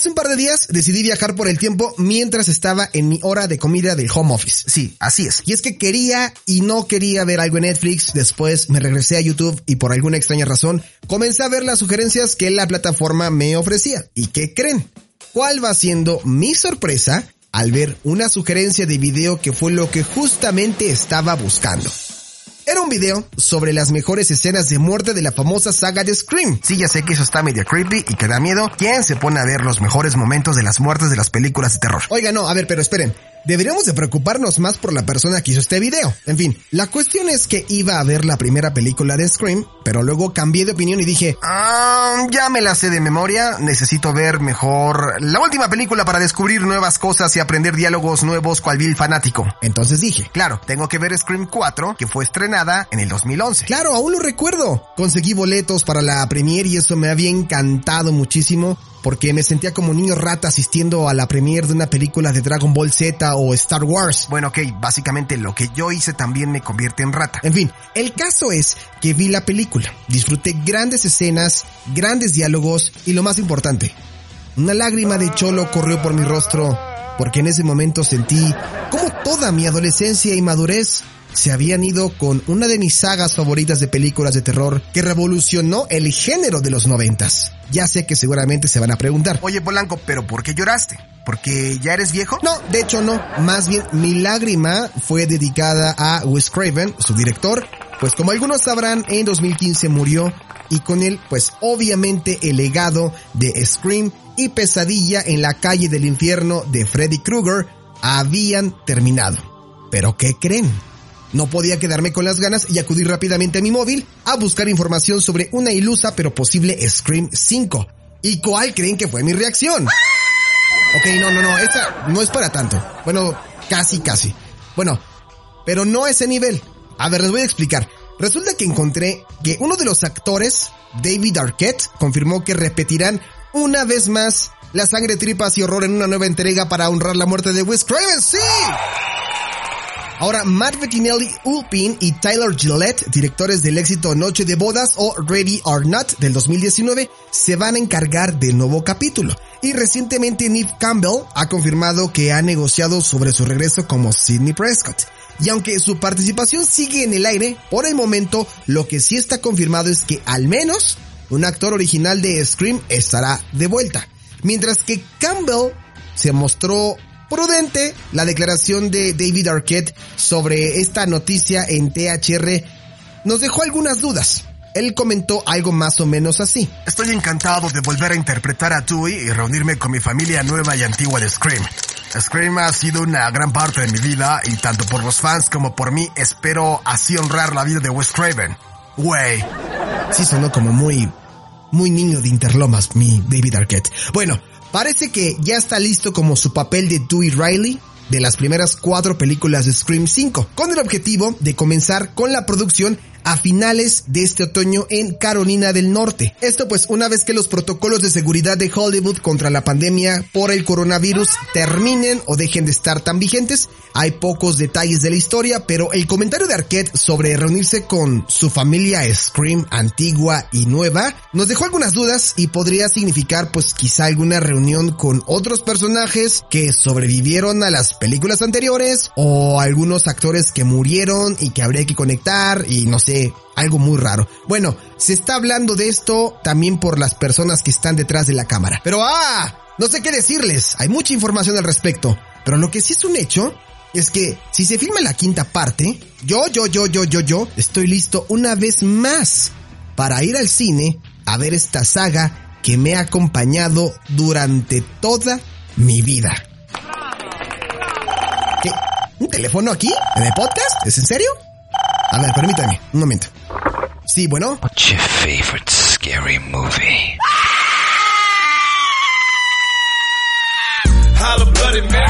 Hace un par de días decidí viajar por el tiempo mientras estaba en mi hora de comida del home office. Sí, así es. Y es que quería y no quería ver algo en Netflix, después me regresé a YouTube y por alguna extraña razón comencé a ver las sugerencias que la plataforma me ofrecía. ¿Y qué creen? ¿Cuál va siendo mi sorpresa al ver una sugerencia de video que fue lo que justamente estaba buscando? Era un video sobre las mejores escenas de muerte de la famosa saga de Scream. Sí, ya sé que eso está medio creepy y que da miedo. ¿Quién se pone a ver los mejores momentos de las muertes de las películas de terror? Oiga, no, a ver, pero esperen. Deberíamos de preocuparnos más por la persona que hizo este video. En fin, la cuestión es que iba a ver la primera película de Scream, pero luego cambié de opinión y dije, ah, ya me la sé de memoria, necesito ver mejor la última película para descubrir nuevas cosas y aprender diálogos nuevos cual vil fanático. Entonces dije, claro, tengo que ver Scream 4, que fue estrenada en el 2011. Claro, aún lo recuerdo. Conseguí boletos para la premiere y eso me había encantado muchísimo porque me sentía como niño rata asistiendo a la premiere de una película de Dragon Ball Z o Star Wars. Bueno, ok, básicamente lo que yo hice también me convierte en rata. En fin, el caso es que vi la película, disfruté grandes escenas, grandes diálogos y lo más importante, una lágrima de cholo corrió por mi rostro porque en ese momento sentí como toda mi adolescencia y madurez se habían ido con una de mis sagas favoritas de películas de terror que revolucionó el género de los noventas. Ya sé que seguramente se van a preguntar, oye Polanco, pero ¿por qué lloraste? ¿Porque ya eres viejo? No, de hecho no. Más bien, mi lágrima fue dedicada a Wes Craven, su director, pues como algunos sabrán, en 2015 murió y con él, pues obviamente el legado de Scream y Pesadilla en la calle del infierno de Freddy Krueger habían terminado. ¿Pero qué creen? No podía quedarme con las ganas y acudir rápidamente a mi móvil a buscar información sobre una ilusa pero posible Scream 5. ¿Y cuál creen que fue mi reacción? Ok, no, no, no, esta no es para tanto. Bueno, casi, casi. Bueno, pero no a ese nivel. A ver, les voy a explicar. Resulta que encontré que uno de los actores, David Arquette, confirmó que repetirán una vez más la sangre, tripas y horror en una nueva entrega para honrar la muerte de Wes Craven. ¡Sí! Ahora, Matt Bettinelli Ulpin y Tyler Gillette, directores del éxito Noche de Bodas o Ready or Not del 2019, se van a encargar del nuevo capítulo. Y recientemente Neve Campbell ha confirmado que ha negociado sobre su regreso como Sidney Prescott. Y aunque su participación sigue en el aire, por el momento lo que sí está confirmado es que al menos un actor original de Scream estará de vuelta. Mientras que Campbell se mostró prudente la declaración de David Arquette sobre esta noticia en THR nos dejó algunas dudas. Él comentó algo más o menos así. Estoy encantado de volver a interpretar a Dewey y reunirme con mi familia nueva y antigua de Scream. Scream ha sido una gran parte de mi vida y tanto por los fans como por mí espero así honrar la vida de Wes Craven. Wey. Sí sonó como muy, muy niño de Interlomas, mi David Arquette. Bueno, Parece que ya está listo como su papel de Dewey Riley de las primeras cuatro películas de Scream 5, con el objetivo de comenzar con la producción a finales de este otoño en Carolina del Norte. Esto pues una vez que los protocolos de seguridad de Hollywood contra la pandemia por el coronavirus terminen o dejen de estar tan vigentes, hay pocos detalles de la historia, pero el comentario de Arquette sobre reunirse con su familia Scream antigua y nueva nos dejó algunas dudas y podría significar pues quizá alguna reunión con otros personajes que sobrevivieron a las películas anteriores o algunos actores que murieron y que habría que conectar y no sé, algo muy raro. Bueno, se está hablando de esto también por las personas que están detrás de la cámara. Pero ah, no sé qué decirles, hay mucha información al respecto. Pero lo que sí es un hecho es que si se filma la quinta parte, yo, yo, yo, yo, yo, yo, estoy listo una vez más para ir al cine a ver esta saga que me ha acompañado durante toda mi vida. ¿Qué? ¿Un teléfono aquí? ¿En el podcast? ¿Es en serio? A ver, permítame, un momento. Sí, bueno. What's your favorite scary movie? Holla, bloody Mary.